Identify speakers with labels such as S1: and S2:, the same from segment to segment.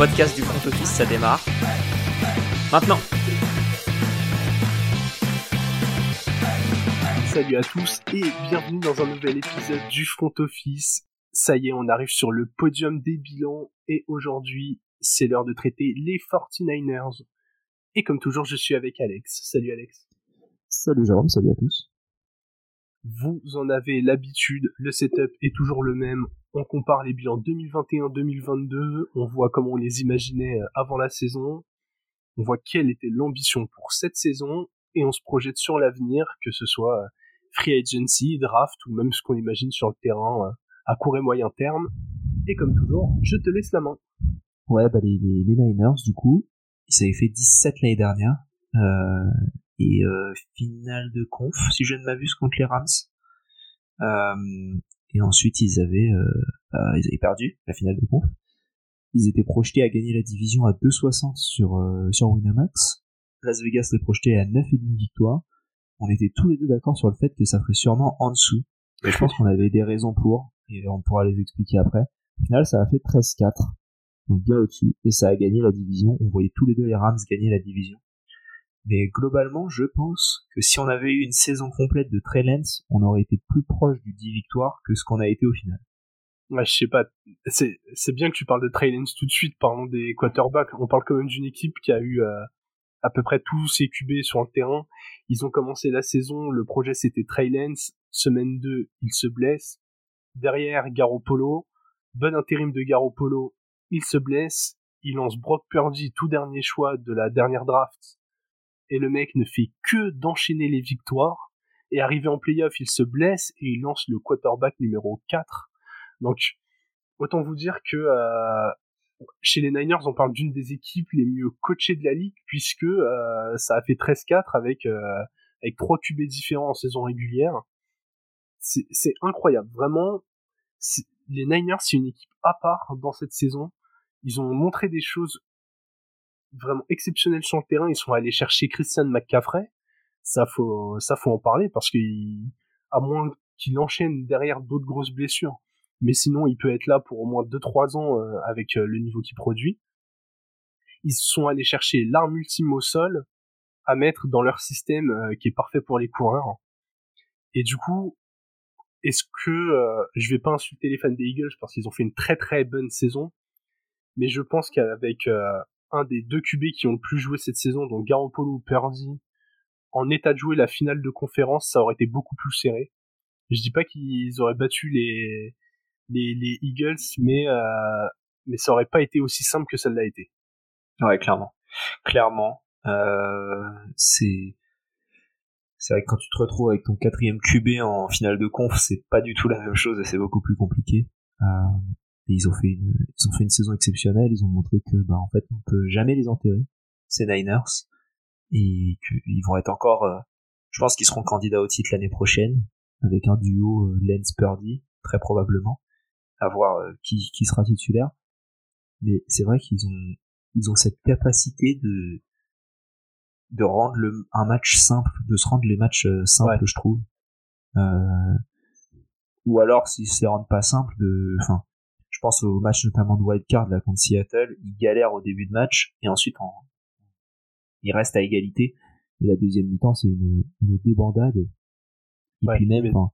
S1: podcast du front office, ça démarre. Maintenant.
S2: Salut à tous et bienvenue dans un nouvel épisode du front office. Ça y est, on arrive sur le podium des bilans et aujourd'hui, c'est l'heure de traiter les 49ers. Et comme toujours, je suis avec Alex. Salut Alex.
S3: Salut Jérôme, salut à tous.
S2: Vous en avez l'habitude, le setup est toujours le même. On compare les bilans 2021-2022, on voit comment on les imaginait euh, avant la saison, on voit quelle était l'ambition pour cette saison, et on se projette sur l'avenir, que ce soit euh, free agency, draft, ou même ce qu'on imagine sur le terrain euh, à court et moyen terme. Et comme toujours, je te laisse la main.
S3: Ouais, bah les, Niners, du coup, ils avaient fait 17 l'année dernière. Euh, et euh, finale de conf, si je ne m'abuse, contre les Rams. Euh, et ensuite, ils avaient, euh, euh, ils avaient perdu la finale de conf. Ils étaient projetés à gagner la division à 2,60 sur, euh, sur Winamax. Las Vegas les projetait à 9,5 victoires. On était tous les deux d'accord sur le fait que ça ferait sûrement en dessous. Et je pense qu'on avait des raisons pour, et on pourra les expliquer après. Au final, ça a fait 13-4. Donc bien au-dessus. Et ça a gagné la division. On voyait tous les deux les Rams gagner la division. Mais globalement, je pense que si on avait eu une saison complète de Trey Lance, on aurait été plus proche du 10 victoires que ce qu'on a été au final.
S2: Ouais, je sais pas. C'est, c'est bien que tu parles de Trey Lance tout de suite. Parlons des quarterbacks. On parle quand même d'une équipe qui a eu euh, à peu près tous ses QB sur le terrain. Ils ont commencé la saison. Le projet c'était Trey Lance. Semaine 2, il se blesse. Derrière, Garoppolo. Bon intérim de Garoppolo. Il se blesse. Il lance Brock Purdy, tout dernier choix de la dernière draft et le mec ne fait que d'enchaîner les victoires. Et arrivé en playoff, il se blesse et il lance le quarterback numéro 4. Donc, autant vous dire que euh, chez les Niners, on parle d'une des équipes les mieux coachées de la ligue, puisque euh, ça a fait 13-4 avec, euh, avec trois QB différents en saison régulière. C'est incroyable, vraiment. Les Niners, c'est une équipe à part dans cette saison. Ils ont montré des choses vraiment exceptionnels sur le terrain. Ils sont allés chercher Christian McCaffrey. Ça faut, ça faut en parler parce qu'il, à moins qu'il enchaîne derrière d'autres grosses blessures. Mais sinon, il peut être là pour au moins 2-3 ans euh, avec euh, le niveau qu'il produit. Ils sont allés chercher l'arme ultime au sol à mettre dans leur système euh, qui est parfait pour les coureurs. Et du coup, est-ce que je vais pas insulter les fans des Eagles parce qu'ils ont fait une très très bonne saison, mais je pense qu'avec un des deux QB qui ont le plus joué cette saison, donc Garoppolo ou Purdy, en état de jouer la finale de conférence, ça aurait été beaucoup plus serré. Je dis pas qu'ils auraient battu les, les, les Eagles, mais, euh, mais ça aurait pas été aussi simple que ça l'a été.
S3: Ouais, clairement. Clairement, euh, c'est, c'est vrai que quand tu te retrouves avec ton quatrième QB en finale de conf, c'est pas du tout la même chose et c'est beaucoup plus compliqué. Euh, ils ont fait une, ils ont fait une saison exceptionnelle. Ils ont montré que, bah, en fait, on peut jamais les enterrer, ces Niners, et qu'ils vont être encore, euh, je pense qu'ils seront candidats au titre l'année prochaine, avec un duo euh, Lens Purdy, très probablement, à voir euh, qui, qui sera titulaire. Mais c'est vrai qu'ils ont, ils ont cette capacité de, de rendre le, un match simple, de se rendre les matchs euh, simples, je trouve. Euh, ou alors, si c'est rendre pas simple, de, enfin, pense au match notamment de wildcard là contre Seattle, il galère au début de match et ensuite en... il reste à égalité. Et la deuxième mi-temps, c'est une, une débandade. Et puis même, enfin...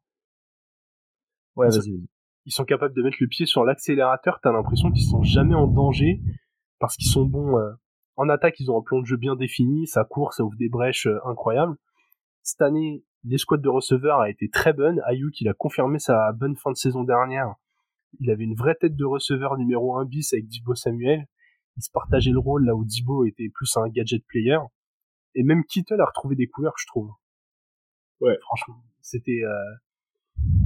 S2: Ouais. Ils sont capables de mettre le pied sur l'accélérateur, t'as l'impression qu'ils sont jamais en danger parce qu'ils sont bons euh, en attaque, ils ont un plan de jeu bien défini, ça court, ça ouvre des brèches euh, incroyables. Cette année, l'escouade de receveurs a été très bonne. Ayuk, il a confirmé sa bonne fin de saison dernière il avait une vraie tête de receveur numéro 1 bis avec Dibo Samuel. Il se partageait le rôle là où Dibo était plus un gadget player. Et même Kittle a retrouvé des couleurs, je trouve. Ouais. Franchement, c'était euh,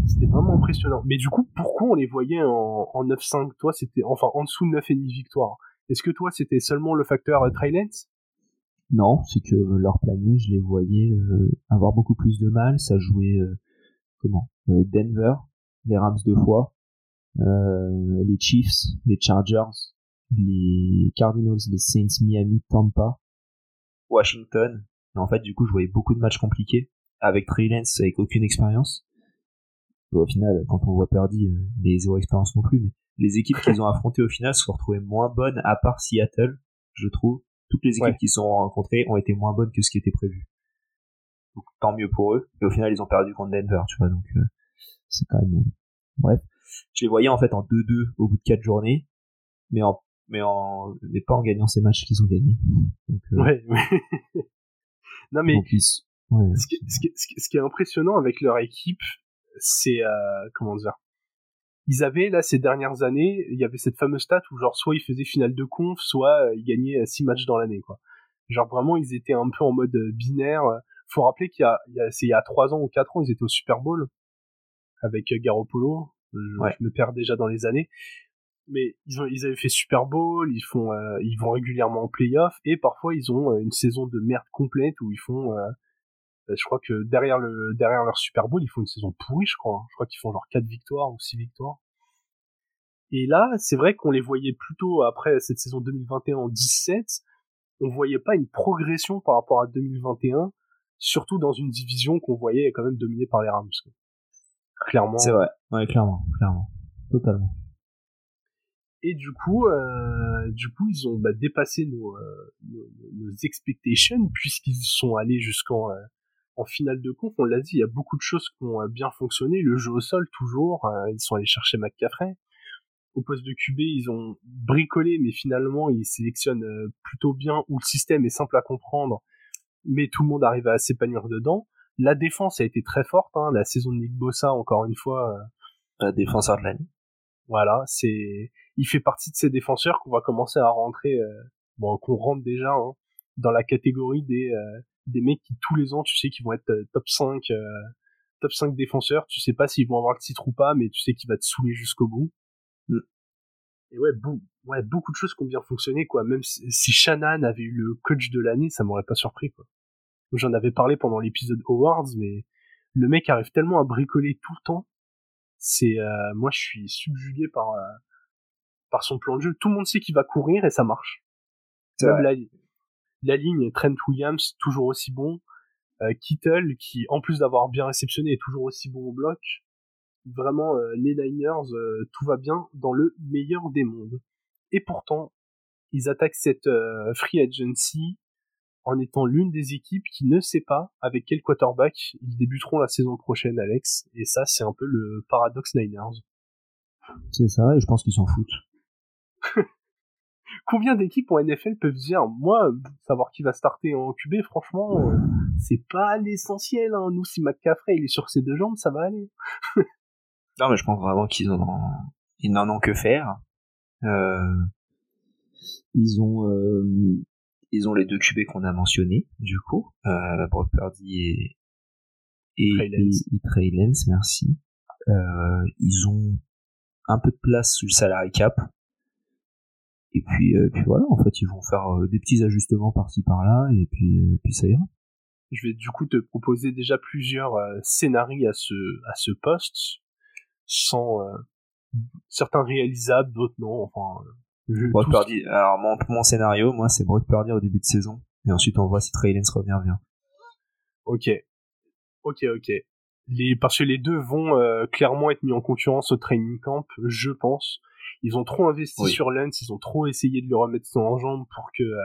S2: c'était vraiment impressionnant. Mais du coup, pourquoi on les voyait en, en 9-5 Toi, c'était enfin en dessous de 9,5 victoires. Est-ce que toi, c'était seulement le facteur euh,
S3: Non, c'est que leur planning, je les voyais euh, avoir beaucoup plus de mal. Ça jouait euh, comment? Euh, Denver, les Rams deux fois, euh, les Chiefs, les Chargers, les Cardinals, les Saints, Miami, Tampa, Washington. Et en fait, du coup, je voyais beaucoup de matchs compliqués avec Trey Lance, avec aucune expérience. au final, quand on voit Purdy, euh, les zéro expérience non plus, mais les équipes qu'ils ont affrontées au final se sont retrouvées moins bonnes, à part Seattle, je trouve. Toutes les équipes qui se sont rencontrées ont été moins bonnes que ce qui était prévu. Donc tant mieux pour eux. Et au final, ils ont perdu contre Denver, tu vois. Donc euh, c'est quand même. Bref, je les voyais en fait en 2-2 au bout de 4 journées, mais en mais en mais pas en gagnant ces matchs qu'ils ont gagnés. Donc,
S2: euh, ouais, non mais ce, qui, ce, qui, ce, qui, est impressionnant avec leur équipe, c'est euh, comment dire ils avaient là ces dernières années, il y avait cette fameuse stat où genre soit ils faisaient finale de conf, soit euh, ils gagnaient 6 matchs dans l'année quoi. Genre vraiment ils étaient un peu en mode binaire. Faut rappeler qu'il y a il y a, c'est il y a 3 ans ou 4 ans, ils étaient au Super Bowl avec Garoppolo. Je, je me perds déjà dans les années mais ils ont ils avaient fait Super Bowl, ils font euh, ils vont régulièrement en playoff et parfois ils ont euh, une saison de merde complète où ils font euh, bah, je crois que derrière le derrière leur Super Bowl, ils font une saison pourrie, je crois. Hein. Je crois qu'ils font genre 4 victoires ou 6 victoires. Et là, c'est vrai qu'on les voyait plutôt après cette saison 2021 en 17, on voyait pas une progression par rapport à 2021, surtout dans une division qu'on voyait quand même dominée par les Rams. Clairement.
S3: C'est vrai. Ouais, clairement, clairement. Totalement
S2: et du coup euh, du coup ils ont bah, dépassé nos, euh, nos, nos, expectations puisqu'ils sont allés jusqu'en euh, en finale de conf on l'a dit il y a beaucoup de choses qui ont bien fonctionné le jeu au sol toujours ils sont allés chercher McCaffrey au poste de QB ils ont bricolé mais finalement ils sélectionnent plutôt bien où le système est simple à comprendre mais tout le monde arrive à s'épanouir dedans la défense a été très forte hein. la saison de Nick Bossa encore une fois
S3: défenseur de l'année
S2: voilà, c'est il fait partie de ces défenseurs qu'on va commencer à rentrer euh, bon qu'on rentre déjà hein, dans la catégorie des euh, des mecs qui tous les ans, tu sais qu'ils vont être euh, top 5 top 5 défenseurs, tu sais pas s'ils vont avoir le titre ou pas, mais tu sais qu'il va te saouler jusqu'au bout. Mm. Et ouais, ouais, beaucoup de choses qui ont bien fonctionné, quoi. Même si, si Shannon avait eu le coach de l'année, ça m'aurait pas surpris, quoi. J'en avais parlé pendant l'épisode Awards, mais le mec arrive tellement à bricoler tout le temps c'est euh, moi je suis subjugué par euh, par son plan de jeu. Tout le monde sait qu'il va courir et ça marche. Même la, la, ligne Trent Williams toujours aussi bon. Euh, Kittle qui en plus d'avoir bien réceptionné est toujours aussi bon au bloc. Vraiment les Niners tout va bien dans le meilleur des mondes. Et pourtant ils attaquent cette free agency en étant l'une des équipes qui ne sait pas avec quel quarterback ils débuteront la saison prochaine, Alex. Et ça, c'est un peu le paradoxe Niners.
S3: C'est ça, et je pense qu'ils s'en foutent.
S2: Combien d'équipes en NFL peuvent dire, moi, savoir qui va starter en QB, franchement, c'est pas l'essentiel. Hein. Nous, si McCaffrey il est sur ses deux jambes, ça va aller.
S3: non, mais je pense vraiment qu'ils en ont... ils n'en ont que faire. Euh... Ils ont euh, ils ont les deux QB qu'on a mentionnés, du coup, euh, Brock Purdy et, et, Trey Lance, merci. Euh, ils ont un peu de place sur le salary cap. Et puis, euh, puis voilà, en fait, ils vont faire euh, des petits ajustements par-ci par-là, et puis, euh, puis ça ira.
S2: Je vais du coup te proposer déjà plusieurs scénarios à ce à ce poste, sans certains réalisables, d'autres non. Enfin,
S3: Brock Purdy. Alors mon, mon scénario, moi, c'est Brock Purdy au début de saison, et ensuite on voit si Trey Lance revient bien.
S2: Ok, ok, ok. Les parce que les deux vont euh, clairement être mis en concurrence au training camp, je pense. Ils ont trop investi sur Lance, ils ont trop essayé de le remettre en jambe pour que. Euh,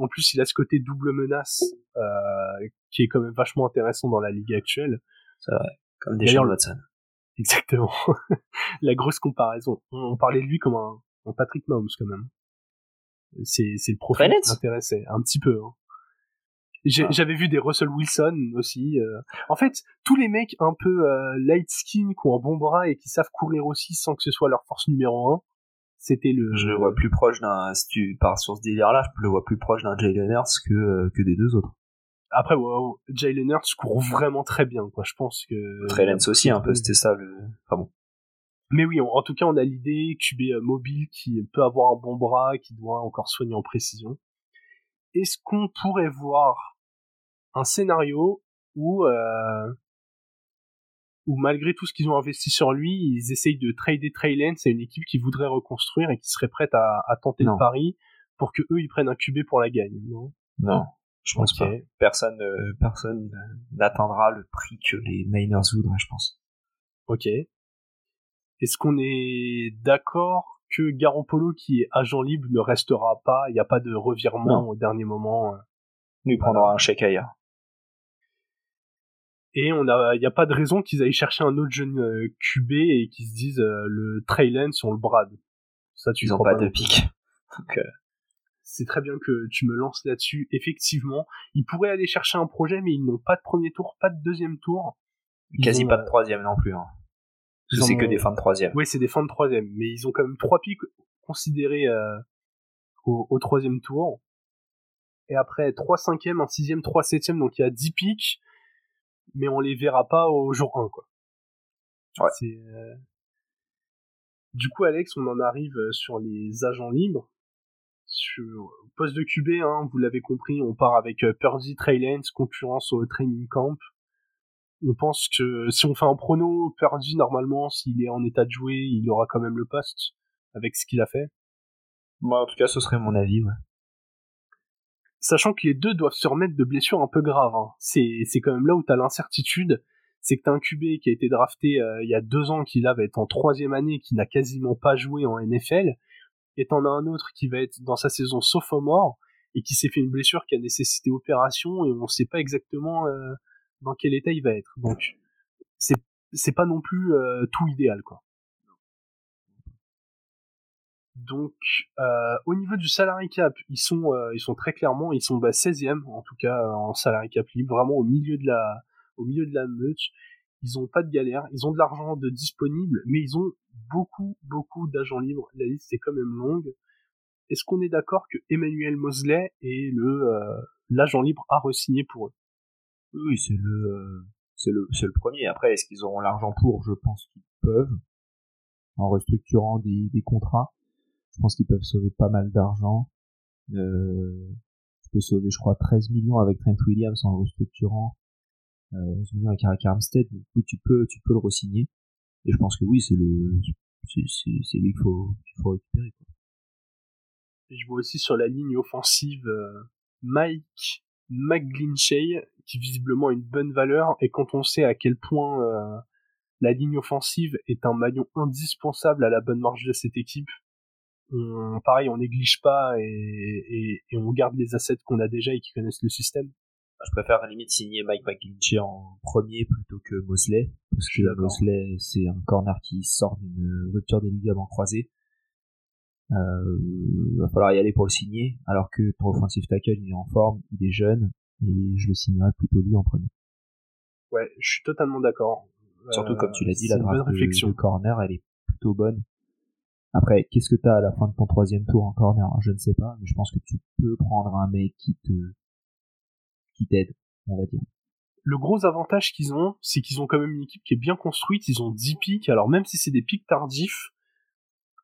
S2: en plus, il a ce côté double menace euh, qui est quand même vachement intéressant dans la ligue actuelle.
S3: C'est vrai, comme des Watson.
S2: Exactement. la grosse comparaison. On, on parlait de lui comme un, Patrick Mahomes quand même. C'est c'est le profil qui m'intéressait un petit peu. Hein. Ah. J'avais vu des Russell Wilson aussi. Euh. En fait, tous les mecs un peu euh, light skin qui ont un bon bras et qui savent courir aussi sans que ce soit leur force numéro un, c'était le.
S3: Je le vois plus proche d'un. Si tu pars sur ce délire-là, je le vois plus proche d'un Jalen Hurts que euh, que des deux autres.
S2: Après, wow, Jalen Hurts court vraiment très bien, quoi. Je pense que.
S3: Trey Lance aussi, un peu. C'était ça le. Enfin bon.
S2: Mais oui, en tout cas, on a l'idée QB euh, mobile qui peut avoir un bon bras, qui doit encore soigner en précision. Est-ce qu'on pourrait voir un scénario où, euh, où malgré tout ce qu'ils ont investi sur lui, ils essayent de trader Trey Lance à une équipe qui voudrait reconstruire et qui serait prête à, à tenter le pari pour que eux ils prennent un QB pour la gagne, non?
S3: Non, je pense pas. Personne, personne n'atteindra le prix que les Niners voudraient, je pense.
S2: Ok. Est-ce qu'on est d'accord que Garoppolo, qui est agent libre, ne restera pas Il n'y a pas de revirement au dernier moment euh,
S3: Il prendra un chèque ailleurs.
S2: Et on a, il n'y a pas de raison qu'ils aillent chercher un autre jeune euh, QB et qu'ils se disent euh, le Trey on le brade.
S3: Ça, tu Ils n'ont pas, de pic.
S2: Donc, c'est très bien que tu me lances là-dessus. Effectivement, ils pourraient aller chercher un projet, mais ils n'ont pas de premier tour, pas de deuxième tour.
S3: Quasi pas de troisième non plus. Hein. C'est que des fins de troisième.
S2: Oui, c'est des fins de troisième, mais ils ont quand même trois pics considérés euh, au, troisième tour. Et après, trois cinquièmes, un sixième, trois septièmes, donc il y a dix pics, mais on les verra pas au jour 1, quoi.
S3: Ouais.
S2: Euh, du coup, Alex, on en arrive sur les agents libres sur poste de QB, hein, vous l'avez compris, on part avec euh, Purdy Trey concurrence au training camp. On pense que si on fait un prono, Purdy, normalement, s'il est en état de jouer, il aura quand même le poste avec ce qu'il a fait.
S3: Moi, en tout cas, ce serait mon avis, ouais.
S2: Sachant que les deux doivent se remettre de blessures un peu graves. Hein. C'est, c'est quand même là où t'as l'incertitude. C'est que t'as un QB qui a été drafté euh, il y a deux ans, qui là va être en troisième année, qui n'a quasiment pas joué en NFL et t'en as un autre qui va être dans sa saison sophomore et qui s'est fait une blessure qui a nécessité opération et on sait pas exactement euh, dans quel état il va être. Donc c'est c'est pas non plus euh, tout idéal quoi. Donc euh, au niveau du salary cap, ils sont ils sont très clairement ils sont bah, 16e en tout cas en salary cap libre, vraiment au milieu de la au milieu de la meute. Ils ont pas de galère, ils ont de l'argent de disponible, mais ils ont beaucoup, beaucoup d'agents libres. La liste est quand même longue. Est-ce qu'on est, d'accord que Emmanuel Mosley est le euh, l'agent libre à re-signer pour eux?
S3: Oui, c'est le c'est le c'est le premier. Après, est-ce qu'ils auront l'argent pour? Je pense qu'ils peuvent en restructurant des, des contrats. Je pense qu'ils peuvent sauver pas mal d'argent. Euh, tu peux sauver, je crois, 13 millions avec Trent Williams en restructurant. Euh, 11 millions avec Eric Armstead. Du coup, tu peux tu peux le re-signer. Et je pense que oui, c'est le, c'est lui qu'il faut, qu'il faut récupérer. Quoi.
S2: Je vois aussi sur la ligne offensive euh, Mike McGlinchey, qui visiblement a une bonne valeur. Et quand on sait à quel point euh, la ligne offensive est un maillon indispensable à la bonne marche de cette équipe, on, pareil, on néglige pas et, et, et on garde les assets qu'on a déjà et qui connaissent le système
S3: je préfère à la limite signer Mike McGlinchey en premier plutôt que Mosley parce que Mosley c'est un corner qui sort d'une rupture des ligaments croisés euh, va falloir y aller pour le signer alors que ton offensive tackle il est en forme il est jeune et je le signerai plutôt lui en premier.
S2: Ouais je suis totalement d'accord.
S3: Surtout comme tu l'as dit la draft de, corner elle est plutôt bonne. Après, qu'est-ce que t'as à la fin de ton troisième tour en corner? Je ne sais pas, mais je pense que tu peux prendre un mec qui te qui t'aide, on va dire.
S2: Le gros avantage qu'ils ont, c'est qu'ils ont quand même une équipe qui est bien construite, ils ont 10 pics, alors même si c'est des pics tardifs,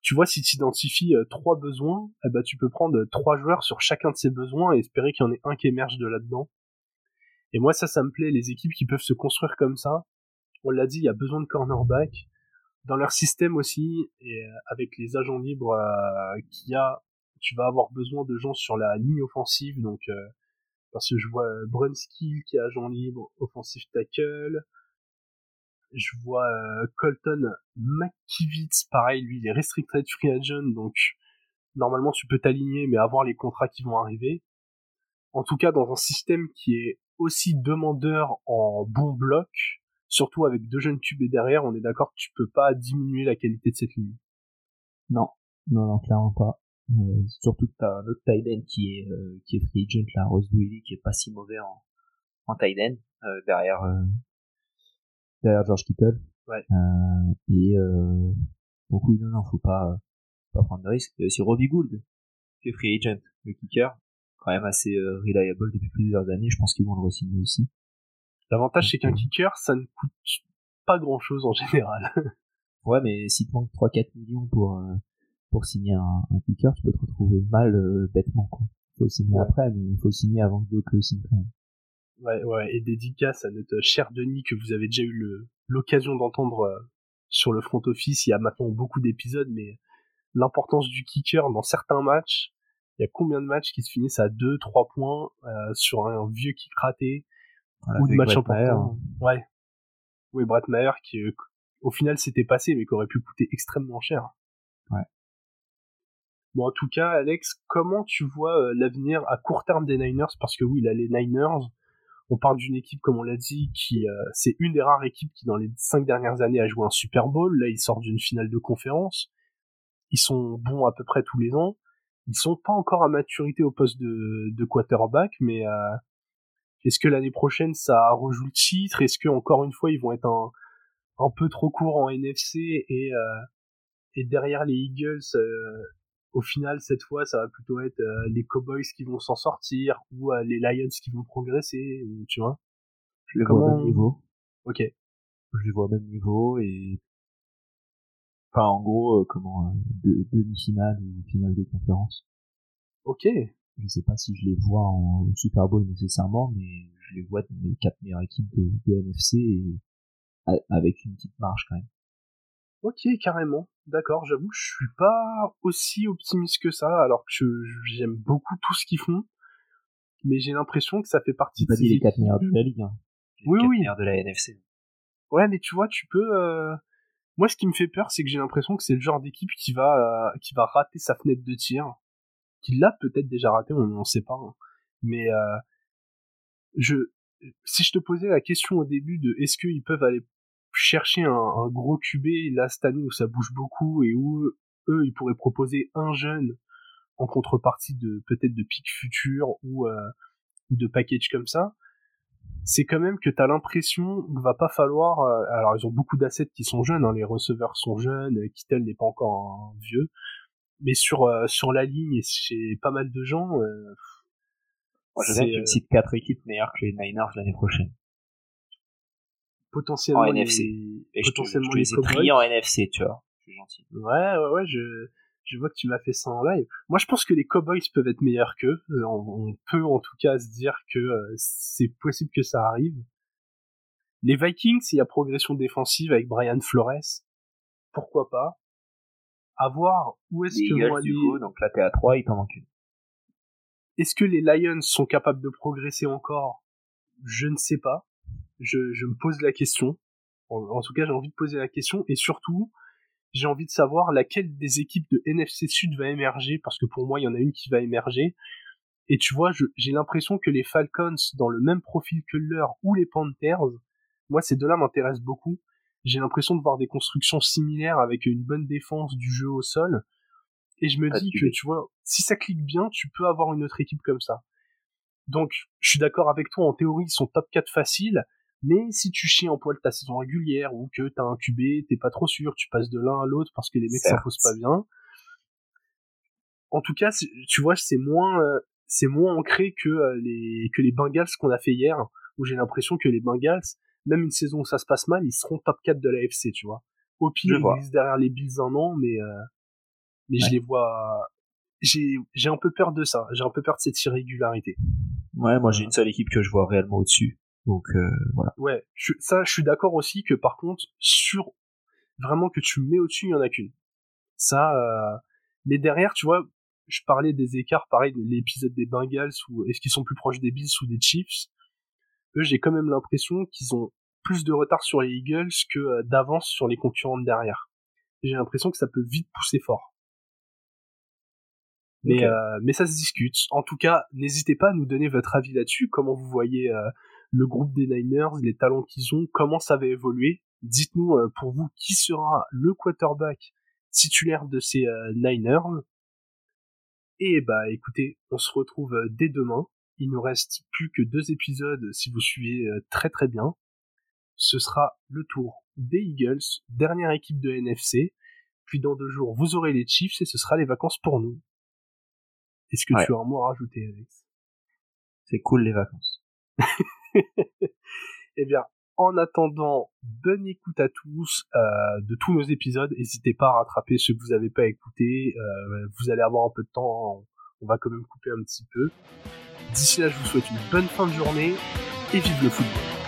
S2: tu vois, si tu identifies euh, trois besoins, eh ben, tu peux prendre trois joueurs sur chacun de ces besoins et espérer qu'il y en ait un qui émerge de là-dedans. Et moi, ça, ça me plaît, les équipes qui peuvent se construire comme ça. On l'a dit, il y a besoin de cornerback. Dans leur système aussi, et euh, avec les agents libres euh, qu'il y a, tu vas avoir besoin de gens sur la ligne offensive, donc parce que je vois euh, Brunskill qui est agent libre, offensive tackle. Je vois euh, Colton McKivitz, pareil, lui il est restricted free agent, donc normalement tu peux t'aligner, mais avoir les contrats qui vont arriver. En tout cas, dans un système qui est aussi demandeur en bon bloc, surtout avec deux jeunes tubes derrière, on est d'accord que tu peux pas diminuer la qualité de cette ligne.
S3: Non, non, non, clairement pas. Euh, surtout que t'as un tight end qui est euh, qui est free agent là, Rose Willy qui est pas si mauvais en en tight end derrière derrière George Kittle.
S2: Ouais.
S3: et donc oui non non faut pas pas prendre de risque. Il y a aussi Robbie Gould qui est free agent, le kicker, quand même assez reliable depuis plusieurs années. Je pense qu'ils vont le re-signer aussi.
S2: L'avantage c'est qu'un kicker ça ne coûte pas grand chose en général.
S3: ouais mais si tu manques 3-4 millions pour pour signer un, un kicker, tu peux te retrouver mal euh, bêtement. Quoi. Faut signer après, mais il faut signer avant que d'autres le signent
S2: Ouais, ouais, et dédicace à notre cher Denis que vous avez déjà eu l'occasion d'entendre euh, sur le front office. Il y a maintenant beaucoup d'épisodes, mais l'importance du kicker dans certains matchs, il y a combien de matchs qui se finissent à 2, 3 points euh, sur un vieux kick raté ou de match important. Ouais. Oui, Brett Maher qui au final c'était passé, mais qui aurait pu coûter extrêmement cher.
S3: Ouais.
S2: Bon, en tout cas, Alex, comment tu vois euh, l'avenir à court terme des Niners? Parce que oui, là, les Niners, on parle d'une équipe, comme on l'a dit, qui euh, c'est une des rares équipes qui, dans les cinq dernières années, a joué un Super Bowl. Là, ils sortent d'une finale de conférence. Ils sont bons à peu près tous les ans. Ils sont pas encore à maturité au poste de, quarterback, mais euh, est-ce que l'année prochaine ça rejoue le titre? Est-ce que encore une fois ils vont être un, un peu trop court en NFC et euh, et derrière les Eagles euh, au final cette fois ça va plutôt être euh, les Cowboys qui vont s'en sortir ou les Lions qui vont progresser tu vois.
S3: Je les vois au même niveau.
S2: Ok.
S3: Je les vois au même niveau et enfin en gros comment demi-finale ou finale de conférence.
S2: Ok.
S3: Je sais pas si je les vois en Super Bowl nécessairement mais je les vois dans les quatre meilleures équipes de, de NFC et avec une petite marge quand même.
S2: Ok, carrément. D'accord, j'avoue, je suis pas aussi optimiste que ça, alors que j'aime beaucoup tout ce qu'ils font. Mais j'ai l'impression que ça fait partie
S3: de. Dit les quatre meilleurs de la ligue. Hein.
S2: oui, oui.
S3: meilleurs de la NFC.
S2: Ouais, mais tu vois, tu peux. Euh... Moi, ce qui me fait peur, c'est que j'ai l'impression que c'est le genre d'équipe qui va euh, qui va rater sa fenêtre de tir, qui l'a peut-être déjà raté, on ne sait pas. Hein. Mais euh... je, si je te posais la question au début de est-ce qu'ils peuvent aller chercher un, gros QB là cette année où ça bouge beaucoup et où eux ils pourraient proposer un jeune en contrepartie de peut-être de pic futur ou euh, ou de package comme ça c'est quand même que t'as l'impression qu'il va pas falloir euh, alors ils ont beaucoup d'assets qui sont jeunes hein, les receveurs sont jeunes Kittel n'est pas encore un vieux mais sur euh, sur la ligne et chez pas mal de gens
S3: Moi, je sais cite quatre équipes meilleures que les Niners l'année prochaine
S2: potentiellement
S3: en NFC. Et potentiellement je, te, les, en NFC, tu vois. C'est gentil.
S2: Ouais, ouais, ouais, je, je vois que tu m'as fait ça en live. Moi, je pense que les Cowboys peuvent être meilleurs qu'eux. On, peut en tout cas se dire que euh, c'est possible que ça arrive. Les Vikings, s'il y a progression défensive avec Brian Flores, pourquoi pas? À voir où est-ce que
S3: Eagles, du coup, donc là t'es à 3, il t'en manque une.
S2: Est-ce que les Lions sont capables de progresser encore? Je ne sais pas je, je me pose la question. En, tout cas, j'ai envie de poser la question et surtout, j'ai envie de savoir laquelle des équipes de NFC Sud va émerger parce que pour moi, il y en a une qui va émerger. Et tu vois, j'ai l'impression que les Falcons, dans le même profil que leur ou les Panthers, moi, ces deux-là m'intéressent beaucoup. J'ai l'impression de voir des constructions similaires avec une bonne défense du jeu au sol. Et je me dis que, tu vois, si ça clique bien, tu peux avoir une autre équipe comme ça. Donc, je suis d'accord avec toi, en théorie, ils sont top 4 faciles, mais si tu chies en poil ta saison régulière ou que t'as un QB, t'es pas trop sûr, tu passes de l'un à l'autre parce que les mecs s'imposent pas bien. En tout cas, tu vois, c'est moins, euh, c'est moins ancré que euh, les que les Bengals qu'on a fait hier, où j'ai l'impression que les Bengals, même une saison où ça se passe mal, ils seront top 4 de la FC, tu vois. Au pire, ils restent derrière les Bills un an, mais euh, mais je les vois. J'ai j'ai un peu peur de ça. J'ai un peu peur de cette irrégularité.
S3: Ouais, moi j'ai une seule équipe que je vois réellement au-dessus. Donc euh, voilà.
S2: Ouais, ça je suis d'accord aussi que par contre sur vraiment que tu mets au-dessus, il y en a qu'une. Ça euh, mais derrière, tu vois, je parlais des écarts pareil de l'épisode des Bengals ou est-ce qu'ils sont plus proches des Bills ou des Chiefs Eux, j'ai quand même l'impression qu'ils ont plus de retard sur les Eagles que euh, d'avance sur les concurrents de derrière. J'ai l'impression que ça peut vite pousser fort. Mais, euh, mais ça se discute. En tout cas, n'hésitez pas à nous donner votre avis là-dessus. Comment vous voyez euh, le groupe des Niners, les talents qu'ils ont, comment ça va évoluer. Dites-nous euh, pour vous qui sera le quarterback titulaire de ces Niners? Et bah écoutez, on se retrouve dès demain. Il nous reste plus que deux épisodes si vous suivez très très bien. Ce sera le tour des Eagles, dernière équipe de NFC. Puis dans deux jours, vous aurez les Chiefs et ce sera les vacances pour nous. Est-ce que tu as un mot à rajouter, Alex?
S3: C'est cool les vacances.
S2: eh bien, en attendant, bonne écoute à tous euh, de tous nos épisodes. N'hésitez pas à rattraper ceux que vous n'avez pas écoutés. Euh, vous allez avoir un peu de temps. On va quand même couper un petit peu. D'ici là, je vous souhaite une bonne fin de journée et vive le football.